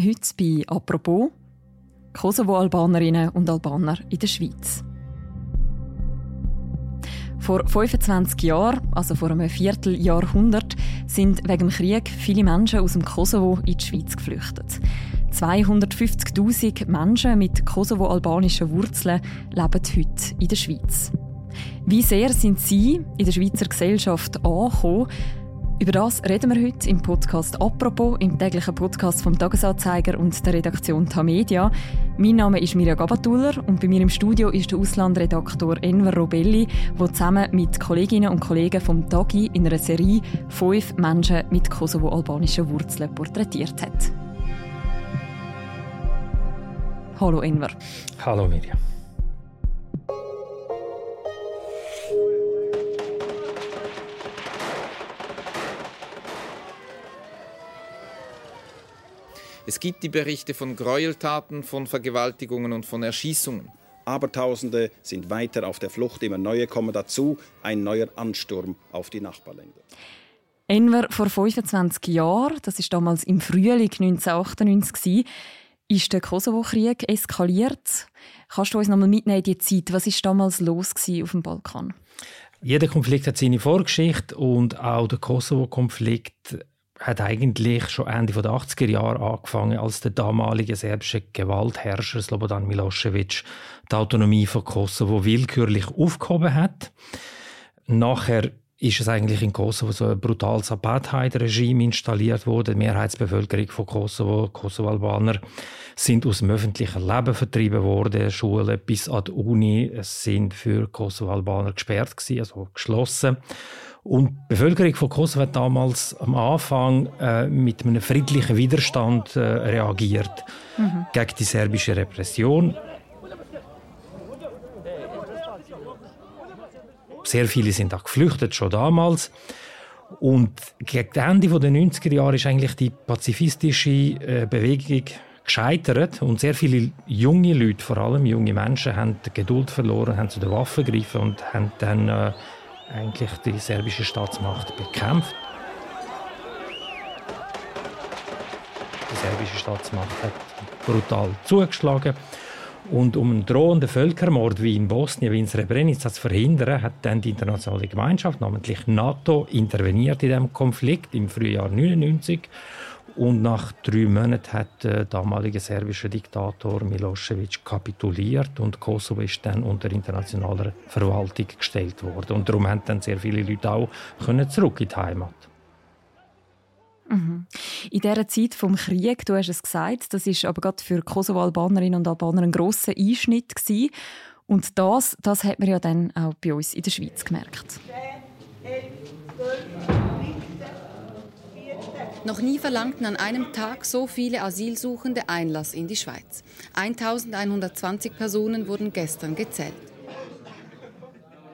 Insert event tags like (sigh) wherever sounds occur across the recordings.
Heute bei «Apropos» Kosovo-Albanerinnen und Albaner in der Schweiz. Vor 25 Jahren, also vor einem Vierteljahrhundert, sind wegen dem Krieg viele Menschen aus dem Kosovo in die Schweiz geflüchtet. 250.000 Menschen mit kosovo-albanischen Wurzeln leben heute in der Schweiz. Wie sehr sind sie in der Schweizer Gesellschaft angekommen? Über das reden wir heute im Podcast «Apropos», im täglichen Podcast vom Tagesanzeiger und der Redaktion Tamedia. Mein Name ist Mirja Gabatuller und bei mir im Studio ist der Auslandredaktor Enver Robelli, der zusammen mit Kolleginnen und Kollegen vom Tagi in einer Serie fünf Menschen mit kosovo-albanischen Wurzeln porträtiert hat. Hallo Enver. Hallo Mirja. Es gibt die Berichte von Gräueltaten, von Vergewaltigungen und von Erschießungen. Abertausende sind weiter auf der Flucht, immer neue kommen dazu, ein neuer Ansturm auf die Nachbarländer. Enver vor 25 Jahren, das ist damals im Frühling 1998, ist der Kosovo-Krieg eskaliert. Kannst du uns noch mal mitnehmen in die Zeit? Was ist damals los auf dem Balkan? Jeder Konflikt hat seine Vorgeschichte und auch der Kosovo-Konflikt hat eigentlich schon Ende der 80er Jahre angefangen, als der damalige serbische Gewaltherrscher Slobodan Milosevic die Autonomie von Kosovo willkürlich aufgehoben hat. Nachher ist es eigentlich in Kosovo so ein brutales Apartheid-Regime installiert worden. Die Mehrheitsbevölkerung von Kosovo, Kosovo-Albaner, sind aus dem öffentlichen Leben vertrieben worden. Schulen bis an die Uni sind für Kosovo-Albaner gesperrt gewesen, also geschlossen. Und die Bevölkerung von Kosovo hat damals am Anfang äh, mit einem friedlichen Widerstand äh, reagiert mhm. gegen die serbische Repression. Sehr viele sind auch geflüchtet, schon damals. Und gegen Ende der 90er Jahre ist eigentlich die pazifistische äh, Bewegung gescheitert und sehr viele junge Leute, vor allem junge Menschen, haben die Geduld verloren, haben zu den Waffen gegriffen und haben dann äh, eigentlich die serbische Staatsmacht bekämpft. Die serbische Staatsmacht hat brutal zugeschlagen. Und um einen drohenden Völkermord wie in Bosnien, wie in Srebrenica zu verhindern, hat dann die internationale Gemeinschaft, namentlich NATO, interveniert in diesem Konflikt im Frühjahr 1999 und nach drei Monaten hat der damalige serbische Diktator Milosevic kapituliert und Kosovo ist dann unter internationaler Verwaltung gestellt worden. Und darum haben dann sehr viele Leute auch können zurück in die Heimat. Mhm. In dieser Zeit vom Krieg, du hast es gesagt, das ist aber gerade für Kosovo-Albanerinnen und Albaner ein grosser Einschnitt gewesen. Und das, das hat man ja dann auch bei uns in der Schweiz gemerkt. Noch nie verlangten an einem Tag so viele Asylsuchende Einlass in die Schweiz. 1120 Personen wurden gestern gezählt.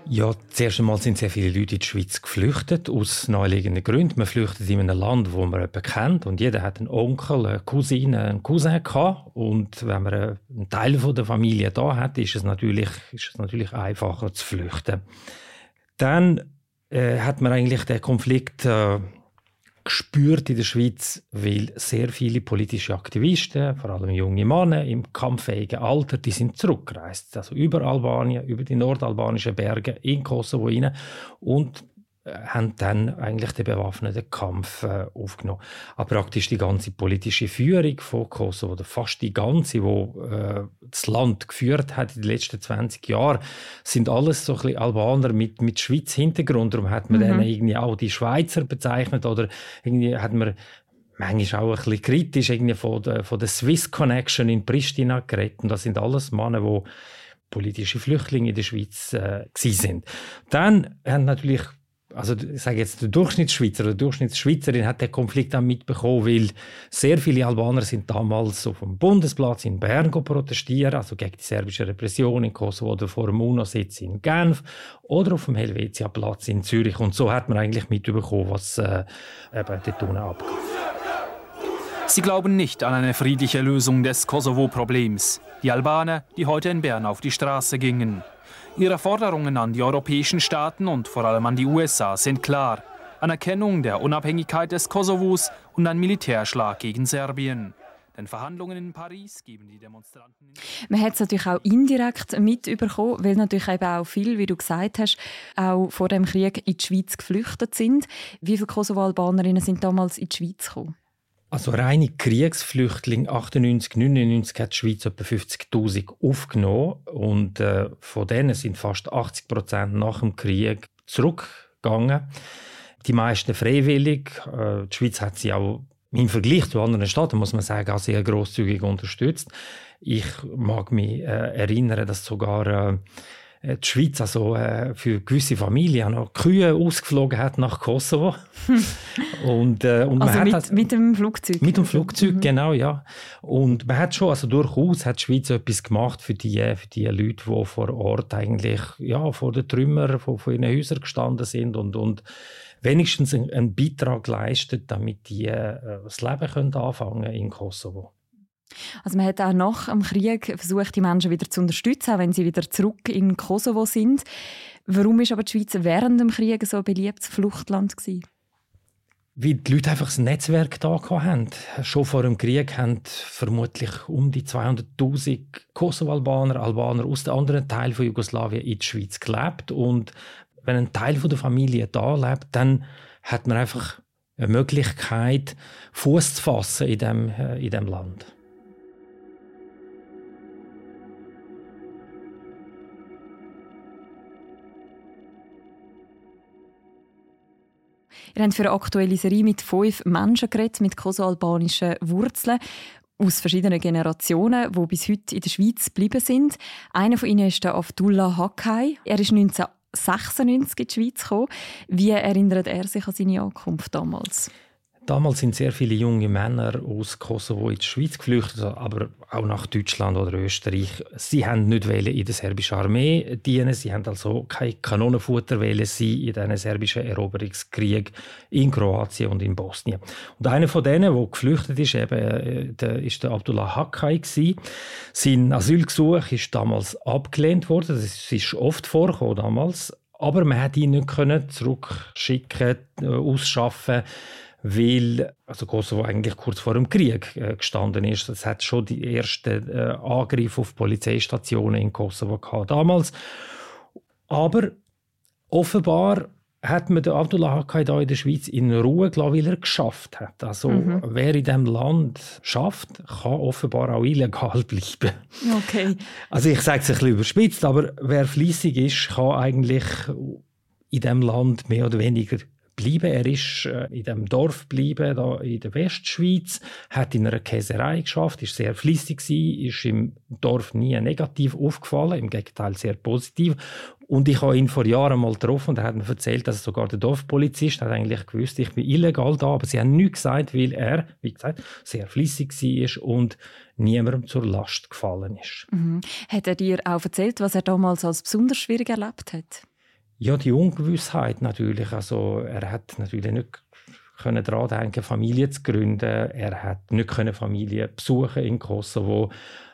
Ja, zuerst einmal sind sehr viele Leute in die Schweiz geflüchtet, aus naheliegenden Gründen. Man flüchtet in einem Land, wo man jemanden kennt und jeder hat einen Onkel, eine Cousine, einen Cousin gehabt. Und wenn man einen Teil der Familie da hat, ist es natürlich, ist es natürlich einfacher zu flüchten. Dann äh, hat man eigentlich den Konflikt äh, gespürt in der Schweiz, weil sehr viele politische Aktivisten, vor allem junge Männer im kampffähigen Alter, die sind zurückgereist, also über Albanien, über die nordalbanischen Berge in Kosovo rein und haben dann eigentlich den bewaffneten Kampf äh, aufgenommen. Aber praktisch die ganze politische Führung von Kosovo, oder fast die ganze, wo äh, das Land geführt hat in den letzten 20 Jahren, sind alles so ein bisschen Albaner mit, mit Schweiz Hintergrund. Darum hat man mhm. dann irgendwie auch die Schweizer bezeichnet oder irgendwie hat man manchmal auch ein bisschen kritisch irgendwie von der, von der Swiss Connection in Pristina geredet. Und das sind alles Männer, die politische Flüchtlinge in der Schweiz äh, sind. Dann haben natürlich also ich sage jetzt, der Durchschnittsschweizer oder Durchschnittsschweizerin hat den Konflikt dann mitbekommen, weil sehr viele Albaner sind damals auf dem Bundesplatz in Bern protestieren, also gegen die serbische Repression in Kosovo oder vor dem UNO-Sitz in Genf oder auf dem Helvetia-Platz in Zürich. Und so hat man eigentlich mitbekommen, was äh, eben dort unten abgeht. Sie glauben nicht an eine friedliche Lösung des Kosovo-Problems. Die Albaner, die heute in Bern auf die Straße gingen. Ihre Forderungen an die europäischen Staaten und vor allem an die USA sind klar. Anerkennung der Unabhängigkeit des Kosovos und ein Militärschlag gegen Serbien. Den Verhandlungen in Paris geben die Demonstranten. Man hat es natürlich auch indirekt mitbekommen, weil natürlich eben auch viele, wie du gesagt hast, auch vor dem Krieg in die Schweiz geflüchtet sind. Wie viele Kosovo-Albanerinnen sind damals in die Schweiz gekommen? Also reine Kriegsflüchtlinge 98, 99 hat die Schweiz etwa 50.000 aufgenommen und äh, von denen sind fast 80 Prozent nach dem Krieg zurückgegangen. Die meisten freiwillig. Äh, die Schweiz hat sie auch im Vergleich zu anderen Staaten, muss man sagen, auch sehr großzügig unterstützt. Ich mag mich äh, erinnern, dass sogar äh, die Schweiz also äh, für gewisse Familien noch Kühe ausgeflogen hat nach Kosovo. (laughs) und, äh, und also mit, hat, mit dem Flugzeug? Mit dem Flugzeug, mhm. genau, ja. Und man hat schon, also durchaus hat die Schweiz etwas gemacht für die, für die Leute, die vor Ort eigentlich ja, vor den Trümmern von, von ihren Häusern gestanden sind und, und wenigstens einen, einen Beitrag leistet, damit die äh, das Leben können anfangen in Kosovo. Also man hat auch nach dem Krieg versucht, die Menschen wieder zu unterstützen, auch wenn sie wieder zurück in Kosovo sind. Warum ist aber die Schweiz während dem Krieg so ein beliebtes Fluchtland gewesen? Weil die Leute einfach ein Netzwerk da haben. Schon vor dem Krieg haben vermutlich um die 200.000 Kosovo-Albaner, Albaner aus den anderen Teilen von Jugoslawien in der Schweiz gelebt. Und wenn ein Teil der Familie da lebt, dann hat man einfach eine Möglichkeit, Fuß zu fassen in dem, äh, in dem Land. Ihr habt für eine aktuelle Serie mit fünf Menschen geredet, mit kosoalbanischen Wurzeln aus verschiedenen Generationen, die bis heute in der Schweiz geblieben sind. Einer von ihnen ist der Abdullah Hakkay. Er ist 1996 in die Schweiz gekommen. Wie erinnert er sich an seine Ankunft damals? Damals sind sehr viele junge Männer aus Kosovo in die Schweiz geflüchtet, aber auch nach Deutschland oder Österreich. Sie haben nicht in der serbischen Armee dienen, sie haben also kein Kanonenfutter wählen sie in den serbischen Eroberungskrieg in Kroatien und in Bosnien. Und einer von denen, der geflüchtet ist, eben, äh, der, ist der Abdullah Hakkay gewesen. Sein Asylgesuch ist damals abgelehnt worden. Das ist oft vorgekommen damals. Aber man hat ihn nicht können zurückschicken, äh, ausschaffen weil also Kosovo eigentlich kurz vor dem Krieg äh, gestanden ist. Es hat schon die ersten äh, Angriffe auf Polizeistationen in Kosovo gehabt damals. Aber offenbar hat man den Abdullah Hakkay da in der Schweiz in Ruhe gelassen, weil er geschafft hat. Also mhm. wer in diesem Land schafft, kann offenbar auch illegal (laughs) bleiben. Okay. Also ich sage es ein bisschen überspitzt, aber wer fließig ist, kann eigentlich in diesem Land mehr oder weniger bleiben. Er ist äh, in dem Dorf geblieben, da in der Westschweiz, hat in einer Käserei geschafft, ist sehr fließig gewesen, ist im Dorf nie negativ aufgefallen, im Gegenteil sehr positiv. Und ich habe ihn vor Jahren mal getroffen und er hat mir erzählt, dass sogar der Dorfpolizist hat eigentlich gewusst, ich bin illegal da, aber sie haben nichts gesagt, weil er, wie gesagt, sehr fließig war und niemandem zur Last gefallen ist. Mhm. Hat er dir auch erzählt, was er damals als besonders schwierig erlebt hat? Ja, die Ungewissheit natürlich. Also er hat natürlich nicht können daran denken, Familie zu gründen. Er hat nicht können Familie besuchen in Kosovo.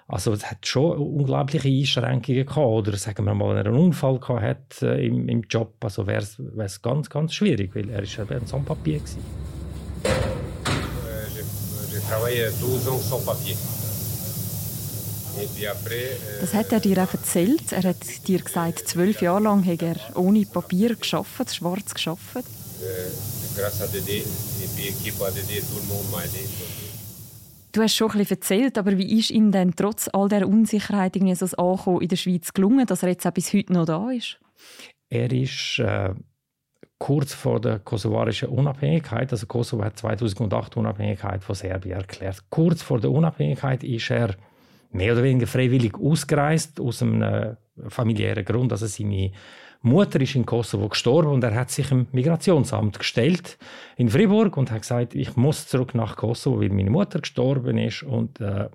Also es hat schon unglaubliche Einschränkungen gehabt. Oder sagen wir mal, wenn er einen Unfall gehabt hat äh, im, im Job, also wäre es ganz, ganz schwierig, weil er ist eben ein Sans-Papier war. J'ai travaillé 12 ans sans papier. Das hat er dir auch erzählt. Er hat dir gesagt, zwölf Jahre lang hat er ohne Papier geschafft, schwarz geschafft. Du hast schon ein bisschen erzählt, aber wie ist ihm denn trotz all der Unsicherheit irgendwie so das Ankommen in der Schweiz gelungen, dass er jetzt auch bis heute noch da ist? Er ist äh, kurz vor der kosovarischen Unabhängigkeit, also Kosovo hat 2008 Unabhängigkeit von Serbien erklärt. Kurz vor der Unabhängigkeit ist er mehr oder weniger freiwillig ausgereist aus einem äh, familiären Grund. Also seine Mutter ist in Kosovo gestorben und er hat sich im Migrationsamt gestellt in Fribourg und hat gesagt, ich muss zurück nach Kosovo, weil meine Mutter gestorben ist und äh,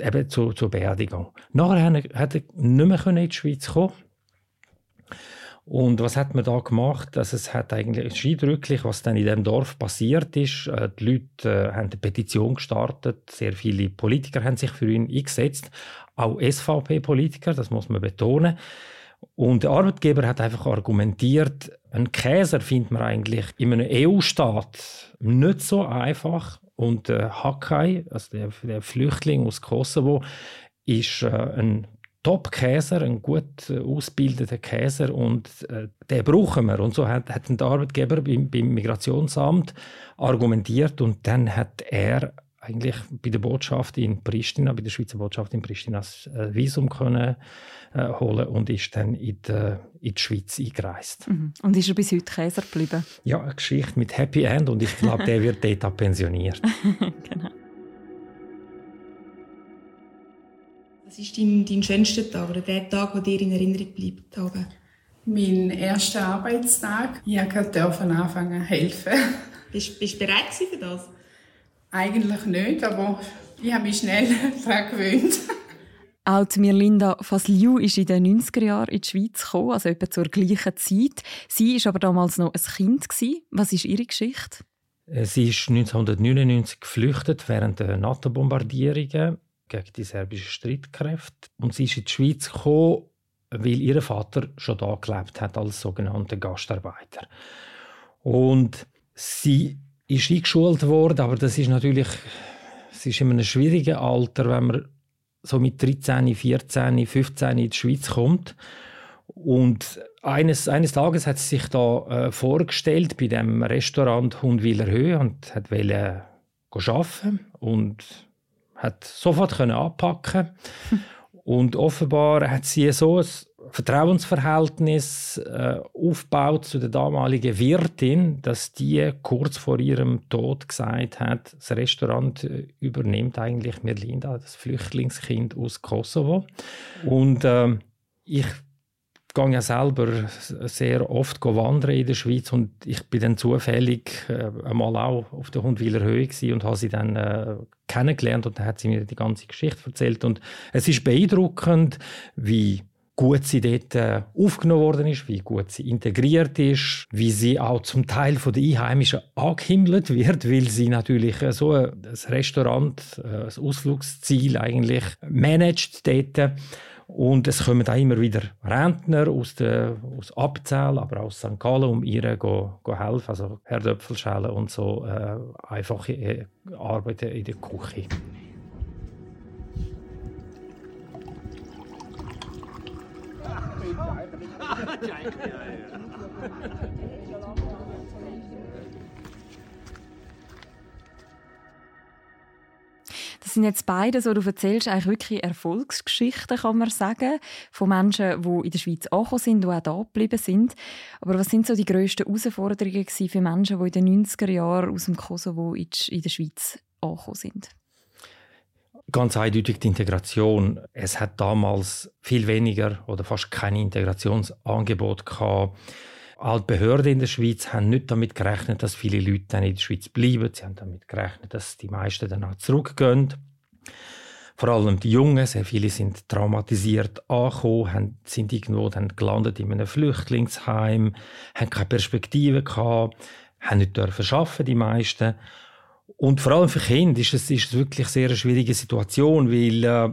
eben zu, zur Beerdigung. Nachher hat er nicht mehr in die Schweiz kommen und was hat man da gemacht? Also es hat eigentlich eindrücklich, was dann in dem Dorf passiert ist. Äh, die Leute äh, haben eine Petition gestartet. Sehr viele Politiker haben sich für ihn eingesetzt. Auch SVP-Politiker, das muss man betonen. Und der Arbeitgeber hat einfach argumentiert, einen Käser findet man eigentlich in einem EU-Staat nicht so einfach Und äh, Hakai, also der, der, Flüchtling aus Kosovo, ist äh, ein Top-Käser, ein gut äh, ausgebildeter Käser und äh, den brauchen wir. Und so hat, hat der Arbeitgeber beim, beim Migrationsamt argumentiert und dann hat er eigentlich bei der Botschaft in Pristina, bei der Schweizer Botschaft in Pristina, das äh, Visum können äh, holen und ist dann in die, in die Schweiz eingereist. Mhm. Und ist er bis heute Käser geblieben? Ja, eine Geschichte mit Happy End und ich glaube, der wird dort pensioniert. (laughs) (laughs) genau. Was ist dein, dein schönster Tag oder der Tag, der dir in Erinnerung bleibt? Haben? Mein erster Arbeitstag. Ich durfte anfangen helfen. (laughs) Bist, bist du bereit für das? Eigentlich nicht, aber ich habe mich schnell (laughs) daran gewöhnt. Auch Mirlinda Fasliu ist in den 90er Jahren in die Schweiz gekommen, also etwa zur gleichen Zeit. Sie war aber damals noch ein Kind. Was ist ihre Geschichte? Äh, sie ist 1999 geflüchtet während der NATO-Bombardierungen gegen die serbischen Streitkräfte. Und sie ist in die Schweiz gekommen, weil ihr Vater schon da gelebt hat als sogenannter Gastarbeiter. Und sie ist eingeschult worden, aber das ist natürlich es ist in einem schwierigen Alter, wenn man so mit 13, 14, 15 in die Schweiz kommt. Und eines, eines Tages hat sie sich da äh, vorgestellt bei dem Restaurant Hundwiller Höhe und hat wollte arbeiten und hat sofort können anpacken (laughs) und offenbar hat sie so ein Vertrauensverhältnis äh, aufgebaut zu der damaligen Wirtin, dass die kurz vor ihrem Tod gesagt hat, das Restaurant äh, übernimmt eigentlich Merlinda, das Flüchtlingskind aus Kosovo. Und äh, ich gehe ja selber sehr oft wandern in der Schweiz und ich bin dann zufällig äh, einmal auch auf der Hundwiler Höhe und habe sie dann äh, kennengelernt und dann hat sie mir die ganze Geschichte erzählt und es ist beeindruckend, wie gut sie dort äh, aufgenommen worden ist, wie gut sie integriert ist, wie sie auch zum Teil von den Einheimischen angehimmelt wird, weil sie natürlich äh, so ein Restaurant, äh, ein Ausflugsziel eigentlich managt dort. Und es kommen auch immer wieder Rentner aus, der, aus Abzell, aber auch aus St. Gallen, um ihr go, go helfen, also Herdöpfelschälen und so äh, einfache äh, Arbeiten in der Küche. (laughs) Das sind jetzt beide, so du erzählst, eigentlich wirklich Erfolgsgeschichten, kann man sagen, von Menschen, die in der Schweiz angekommen sind, die auch da geblieben sind. Aber was sind so die grössten Herausforderungen für Menschen, die in den 90er Jahren aus dem Kosovo in der Schweiz angekommen sind? Ganz eindeutig die Integration. Es hat damals viel weniger oder fast kein Integrationsangebot gehabt. Die Behörden in der Schweiz haben nicht damit gerechnet, dass viele Leute dann in der Schweiz bleiben. Sie haben damit gerechnet, dass die meisten dann auch zurückgehen. Vor allem die Jungen, sehr viele sind traumatisiert angekommen, sind irgendwo dann gelandet in einem Flüchtlingsheim, haben keine Perspektive gehabt, haben nicht dürfen arbeiten, die meisten. Und vor allem für Kinder ist es, ist es wirklich sehr eine schwierige Situation, weil äh,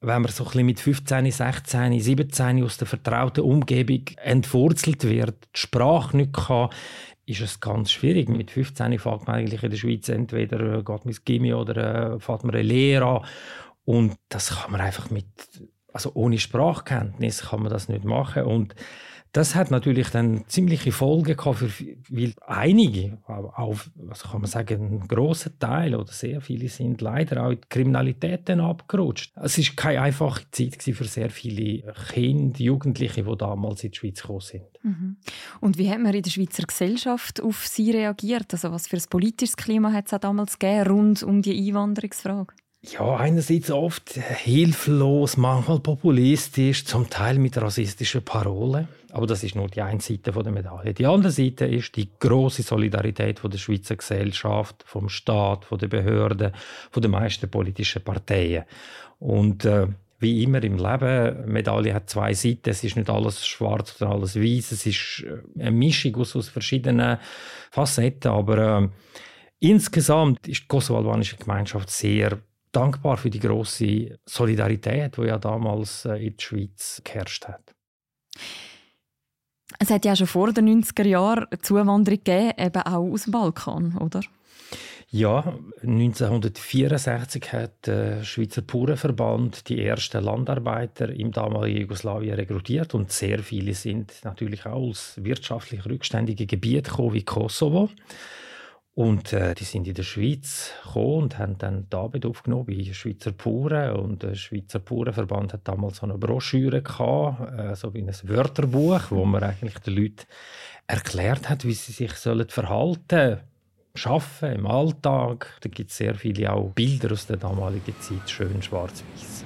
wenn man so ein bisschen mit 15, 16, 17 aus der vertrauten Umgebung entwurzelt wird, die Sprache nicht kann, ist es ganz schwierig. Mit 15 fängt man eigentlich in der Schweiz entweder äh, geht man ins Gimmi oder äh, fährt man eine Lehre an. Und das kann man einfach mit, also ohne Sprachkenntnis kann man das nicht machen. Und das hat natürlich dann ziemliche Folgen gehabt, für, weil einige, auch, was kann man sagen, ein großer Teil oder sehr viele sind leider auch in die Kriminalität dann abgerutscht. Es ist keine einfache Zeit für sehr viele Kinder, Jugendliche, die damals in die Schweiz gekommen sind. Mhm. Und wie hat man in der Schweizer Gesellschaft auf sie reagiert? Also was für ein politisches Klima hat es damals gegeben rund um die Einwanderungsfrage? Ja, einerseits oft hilflos, manchmal populistisch, zum Teil mit rassistischen Parolen. Aber das ist nur die eine Seite der Medaille. Die andere Seite ist die große Solidarität von der Schweizer Gesellschaft, vom Staat, von den Behörden, von den meisten politischen Parteien. Und äh, wie immer im Leben, Medaille hat zwei Seiten. Es ist nicht alles schwarz oder alles weiß. Es ist äh, eine Mischung aus, aus verschiedenen Facetten. Aber äh, insgesamt ist die kosovo-albanische Gemeinschaft sehr dankbar für die große Solidarität, die ja damals äh, in der Schweiz geherrscht hat. Es hat ja schon vor den 90er Jahren Zuwanderung gegeben, eben auch aus dem Balkan, oder? Ja, 1964 hat der Schweizer Bauernverband die ersten Landarbeiter im damaligen Jugoslawien rekrutiert und sehr viele sind natürlich auch aus wirtschaftlich rückständigen Gebieten gekommen, wie Kosovo. Und äh, die sind in der Schweiz gekommen und haben dann die Arbeit aufgenommen bei Schweizer Bauern. Und der Schweizer Bauernverband hat damals so eine Broschüre gehabt, äh, so wie ein Wörterbuch, wo man eigentlich den Leuten erklärt hat, wie sie sich sollen verhalten Arbeiten, im Alltag. Da gibt es sehr viele auch Bilder aus der damaligen Zeit, schön schwarz-weiß.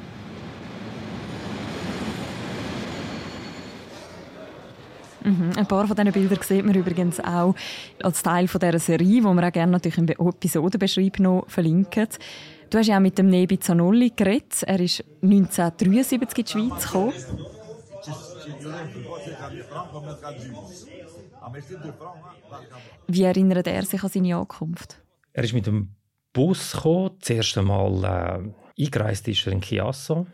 Mhm. Ein paar von diesen Bildern sieht man übrigens auch als Teil von dieser Serie, die wir auch gerne natürlich im Episodenbeschreib noch verlinken. Du hast ja auch mit dem Nebi Zanolli geredet. Er ist 1973 in die Schweiz gekommen. Wie erinnert er sich an seine Ankunft? Er ist mit dem Bus gekommen. Das erste Mal äh, eingereist ist er in Chiasso.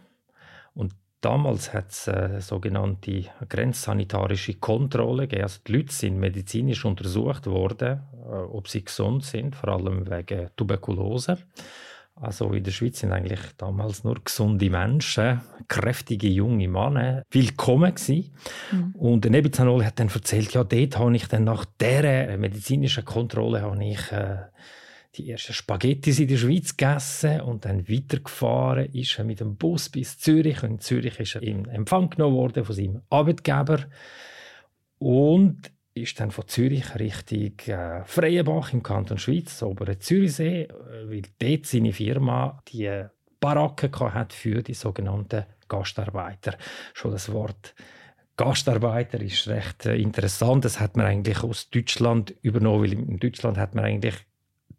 Damals hat es äh, sogenannte grenzsanitarische Kontrolle gegeben. Also die Leute sind medizinisch untersucht worden, äh, ob sie gesund sind, vor allem wegen Tuberkulose. Also in der Schweiz sind eigentlich damals nur gesunde Menschen, kräftige junge Männer willkommen gewesen. Mhm. Und der Nebizanol hat dann erzählt, ja, dort habe ich dann nach dieser medizinischen Kontrolle habe ich äh, die ersten Spaghetti in der Schweiz gegessen und dann weitergefahren ist er mit dem Bus bis Zürich. Und in Zürich ist er in Empfang genommen worden von seinem Arbeitgeber. Und ist dann von Zürich Richtung äh, Freienbach im Kanton Schweiz, oberen Zürichsee, äh, weil dort seine Firma die Baracke hat für die sogenannten Gastarbeiter. Schon das Wort Gastarbeiter ist recht äh, interessant. Das hat man eigentlich aus Deutschland übernommen, weil in Deutschland hat man eigentlich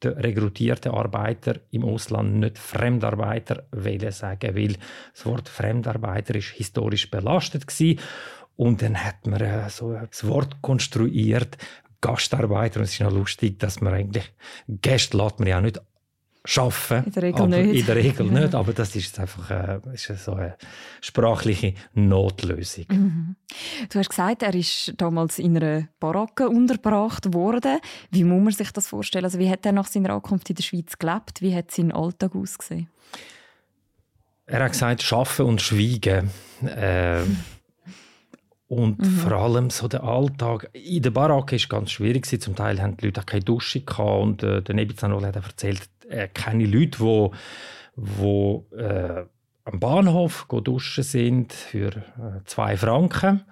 den rekrutierten Arbeiter im Ausland nicht Fremdarbeiter wählen sagen, weil das Wort Fremdarbeiter ist historisch belastet gewesen und dann hat man äh, so das Wort konstruiert, Gastarbeiter. Und es ist noch lustig, dass man eigentlich Gäste lässt man ja nicht schaffen. In der Regel nicht. In der Regel nicht, aber das ist einfach äh, ist so eine sprachliche Notlösung. Mhm. Du hast gesagt, er ist damals in einer Baracke untergebracht worden. Wie muss man sich das vorstellen? Also wie hat er nach seiner Ankunft in der Schweiz gelebt? Wie hat sein Alltag ausgesehen? Er hat gesagt, schaffen und schweigen. Äh, und mhm. vor allem so der Alltag in der Baracke ist ganz schwierig Zum Teil haben die Leute auch keine Dusche gehabt und äh, der Nebizanol hat erzählt, er kenne Leute, wo, wo äh, am Bahnhof duschen sind für äh, zwei Franken.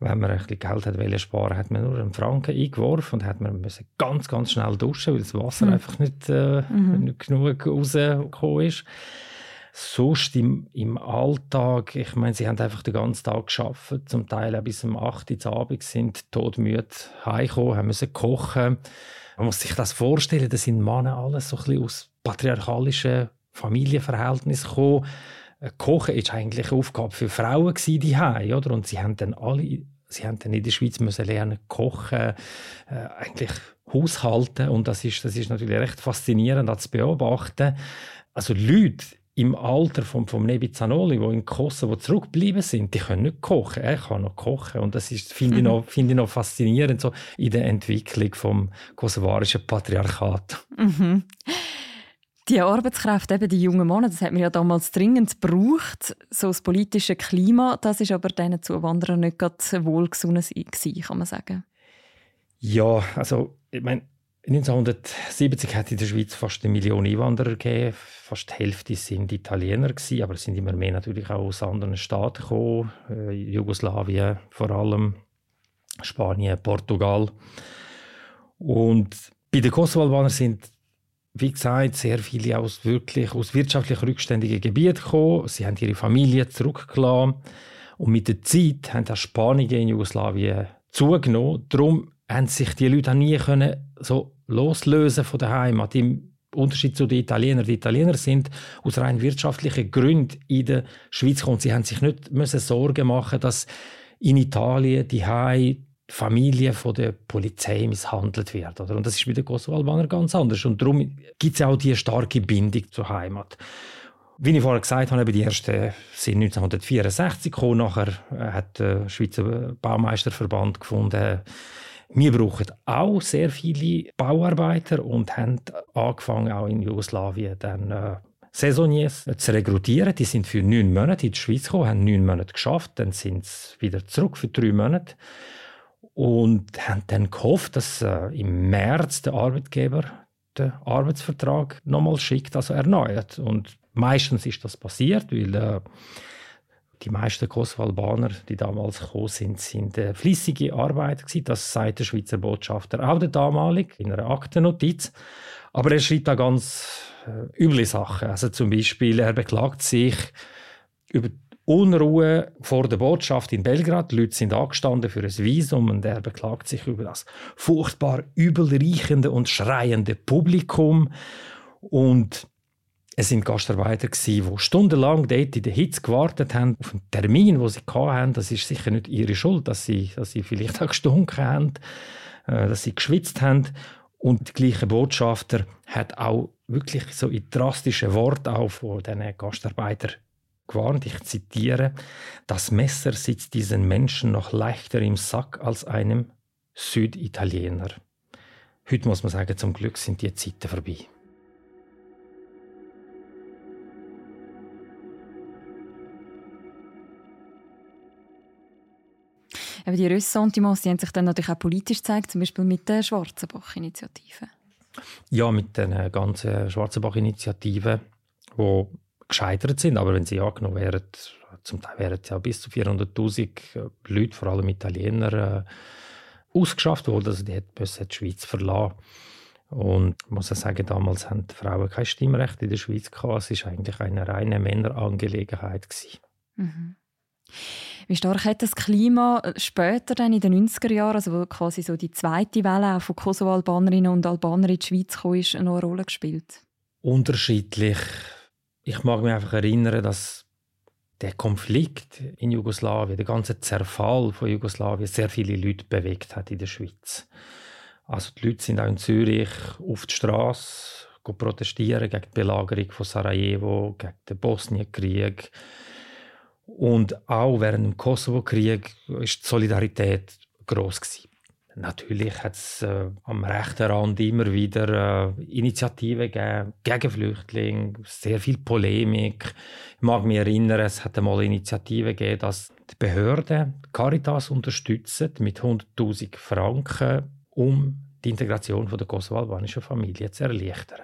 Wenn man ein bisschen Geld hat wollte sparen, hat man nur einen Franken eingeworfen und hat man müssen ganz ganz schnell duschen, weil das Wasser mhm. einfach nicht, äh, mhm. nicht genug rausgekommen ist sonst im, im Alltag, ich meine, sie haben einfach den ganzen Tag geschafft, zum Teil auch bis um 8 Uhr Abend sind todmüde heimgekommen, haben müssen kochen. Man muss sich das vorstellen, das sind Männer alles so ein aus patriarchalischen Familienverhältnissen gekommen. Äh, kochen ist eigentlich eine Aufgabe für Frauen die oder? Und sie haben dann alle, sie haben dann in der Schweiz müssen lernen kochen, äh, eigentlich haushalten und das ist, das ist natürlich recht faszinierend zu beobachten. Also Leute im Alter von, vom Nebi Zanoli, die in Kosovo zurückgeblieben sind, die können nicht kochen. Er kann noch kochen. Und das ist, finde mhm. ich, find ich noch faszinierend, so in der Entwicklung vom kosovarischen Patriarchat. Mhm. Die Arbeitskräfte, eben die jungen Männer, das hat man ja damals dringend gebraucht. So das politische Klima, das ist aber diesen Zuwanderern nicht gerade wohlgesonnen gewesen, kann man sagen. Ja, also ich meine, 1970 hat in der Schweiz fast eine Million Einwanderer gegeben. Fast die Hälfte sind Italiener gewesen, aber es sind immer mehr natürlich auch aus anderen Staaten gekommen. Äh, Jugoslawien vor allem, Spanien, Portugal. Und bei den Kosovo-Albanern sind, wie gesagt, sehr viele aus wirklich aus wirtschaftlich rückständigen Gebieten gekommen. Sie haben ihre Familie zurückgelassen. Und mit der Zeit haben auch Spanier in Jugoslawien zugenommen. Darum haben sich die Leute auch nie können so loslösen von der Heimat. Im Unterschied zu den Italienern. Die Italiener sind aus rein wirtschaftlichen Gründen in der Schweiz gekommen. Sie haben sich nicht müssen Sorgen machen, dass in Italien die Hai Familie von der Polizei misshandelt wird. Oder? Und das ist bei den Kosovo-Albanern ganz anders. Und darum gibt es auch diese starke Bindung zur Heimat. Wie ich vorher gesagt habe, die ersten sind 1964 gekommen. Nachher hat der Schweizer Baumeisterverband gefunden, Wir brauchen auch sehr viele Bauarbeiter und haben angefangen, auch in Jugoslawien dann äh, Saisoniers zu rekrutieren. Die sind für neun Monate in die Schweiz gekommen, haben neun Monate geschafft, dann sind sie wieder zurück für drei Monate und haben dann gehofft, dass äh, im März der Arbeitgeber den Arbeitsvertrag nochmal schickt, also erneuert. Und meistens ist das passiert, weil äh, die meisten Kosovo-Albaner, die damals gekommen sind, sind äh, fließige Arbeiter gewesen. Das sagt der Schweizer Botschafter auch der damalig in einer Aktennotiz. Aber er schreibt da ganz äh, üble Sachen. Also zum Beispiel, er beklagt sich über Unruhe vor der Botschaft in Belgrad. Die Leute sind angestanden für ein Visum und er beklagt sich über das furchtbar übelriechende und schreiende Publikum. Und es sind Gastarbeiter die stundenlang dort in der Hitze gewartet haben auf einen Termin, wo sie hatten. Das ist sicher nicht ihre Schuld, dass sie, dass sie vielleicht (laughs) auch gestunken haben, äh, dass sie geschwitzt haben. Und der gleiche Botschafter hat auch wirklich so in drastischen Worten auch von diesen Gastarbeitern gewarnt. Ich zitiere: Das Messer sitzt diesen Menschen noch leichter im Sack als einem Süditaliener. Heute muss man sagen, zum Glück sind die Zeiten vorbei. Aber die Ressentiments die haben sich dann natürlich auch politisch gezeigt, zum Beispiel mit der Schwarzenbach-Initiative. Ja, mit den ganzen Schwarzenbach-Initiativen, die gescheitert sind. Aber wenn sie angenommen wären, zum Teil wären ja bis zu 400.000 Leute, vor allem Italiener, äh, ausgeschafft worden. Also die müssen die Schweiz verlassen. Und ich muss sagen, damals haben die Frauen kein Stimmrecht in der Schweiz gehabt. Es war eigentlich eine reine Männerangelegenheit. Mhm. Wie stark hat das Klima später dann in den 90er Jahren, also wo quasi so die zweite Welle auch von Kosovo-Albanerinnen und Albanern in die Schweiz kam, ist, noch eine Rolle gespielt? Unterschiedlich. Ich mag mich einfach erinnern, dass der Konflikt in Jugoslawien, der ganze Zerfall von Jugoslawien sehr viele Leute bewegt hat in der Schweiz. Also die Leute sind auch in Zürich auf die Straße protestieren gegen die Belagerung von Sarajevo, gegen den Bosnienkrieg. Und auch während dem Kosovo-Krieg war die Solidarität gewesen. Natürlich hat es äh, am rechten Rand immer wieder äh, Initiativen gegeben, gegen Flüchtlinge, sehr viel Polemik. Ich mag mich erinnern, es hat einmal Initiativen gegeben, dass die Behörden Caritas unterstützen mit 100.000 Franken, um die Integration der kosovo-albanischen Familie zu erleichtern.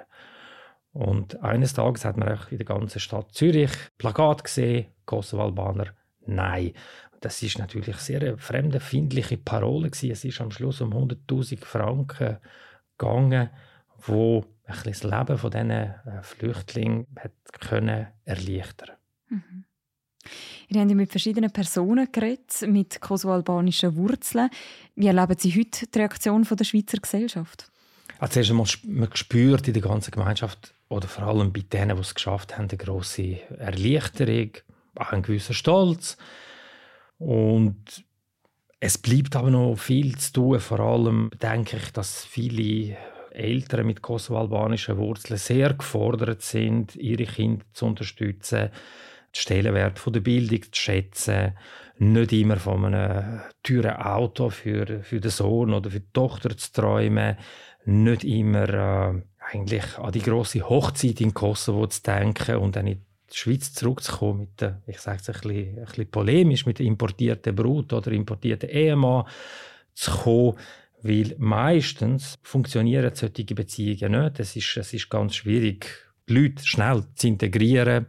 Und eines Tages hat man auch in der ganzen Stadt Zürich Plakat gesehen, Kosovo-Albaner, nein. Das ist natürlich sehr eine fremdenfindliche Parole gewesen. Es ist am Schluss um 100.000 Franken gegangen, wo ein das Leben von diesen äh, Flüchtlingen hat können erleichtern. Mhm. Ihr habt mit verschiedenen Personen geredet, mit kosovo-albanischen Wurzeln. Wie erleben Sie heute die Reaktion der Schweizer Gesellschaft? Also zuerst einmal man spürt in der ganzen Gemeinschaft oder vor allem bei denen, die es geschafft haben, eine grosse Erleichterung, auch ein gewisser Stolz. Und es bleibt aber noch viel zu tun. Vor allem denke ich, dass viele Eltern mit kosovo-albanischen Wurzeln sehr gefordert sind, ihre Kinder zu unterstützen, den Stellenwert der Bildung zu schätzen, nicht immer von einem teuren Auto für, für den Sohn oder für die Tochter zu träumen, nicht immer äh, eigentlich an die große Hochzeit in Kosovo zu denken und dann in die Schweiz zurückzukommen mit der, ich sage es ein bisschen, ein bisschen polemisch, mit der importierten Brut oder importierten Ehemann zu kommen, weil meistens funktionieren solche Beziehungen nicht. Es ist, es ist ganz schwierig, Leute schnell zu integrieren.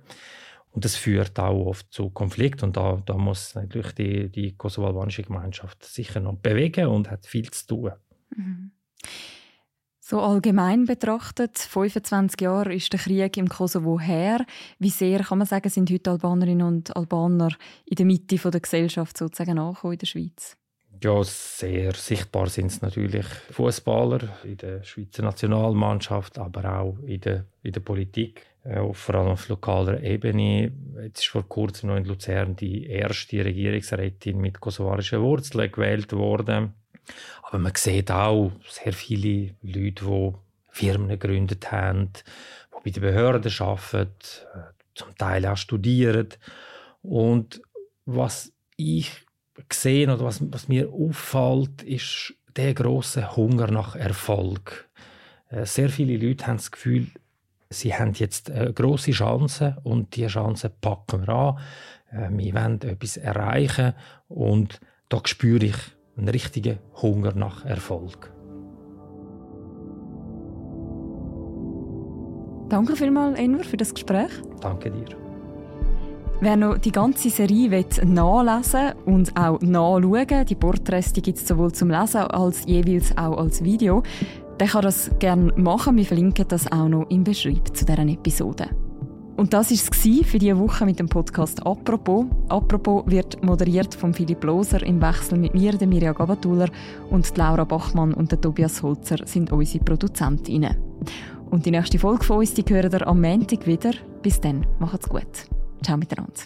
Und das führt auch oft zu Konflikten. Und da, da muss natürlich die, die kosovo-albanische Gemeinschaft sicher noch bewegen und hat viel zu tun. Mhm. So allgemein betrachtet, 25 Jahre ist der Krieg im Kosovo her. Wie sehr kann man sagen, sind heute Albanerinnen und Albaner in der Mitte der Gesellschaft sozusagen angekommen in der Schweiz? Ja, sehr sichtbar sind es natürlich Fußballer in der Schweizer Nationalmannschaft, aber auch in der, in der Politik, äh, vor allem auf lokaler Ebene. Jetzt ist vor kurzem noch in Luzern die erste Regierungsrätin mit kosovarischen Wurzeln gewählt worden. Aber man sieht auch sehr viele Leute, die Firmen gegründet haben, die bei den Behörden arbeiten, äh, zum Teil auch studieren. Und was ich sehe oder was, was mir auffällt, ist der große Hunger nach Erfolg. Äh, sehr viele Leute haben das Gefühl, sie haben jetzt eine große Chance und diese Chance packen wir an. Äh, wir wollen etwas erreichen und da spüre ich einen richtigen Hunger nach Erfolg. Danke vielmals, Enver, für das Gespräch. Danke dir. Wer noch die ganze Serie nachlesen und auch nachschauen die Porträts gibt es sowohl zum Lesen als jeweils auch als Video, der kann das gerne machen. Wir verlinken das auch noch im Beschreib zu dieser Episode. Und das war es für diese Woche mit dem Podcast «Apropos». «Apropos» wird moderiert von Philipp Loser im Wechsel mit mir, der Mirja Gabatuller und Laura Bachmann und der Tobias Holzer sind unsere Produzentinnen. Und die nächste Folge von uns, die hören ihr am Montag wieder. Bis dann, macht's gut. Ciao miteinander.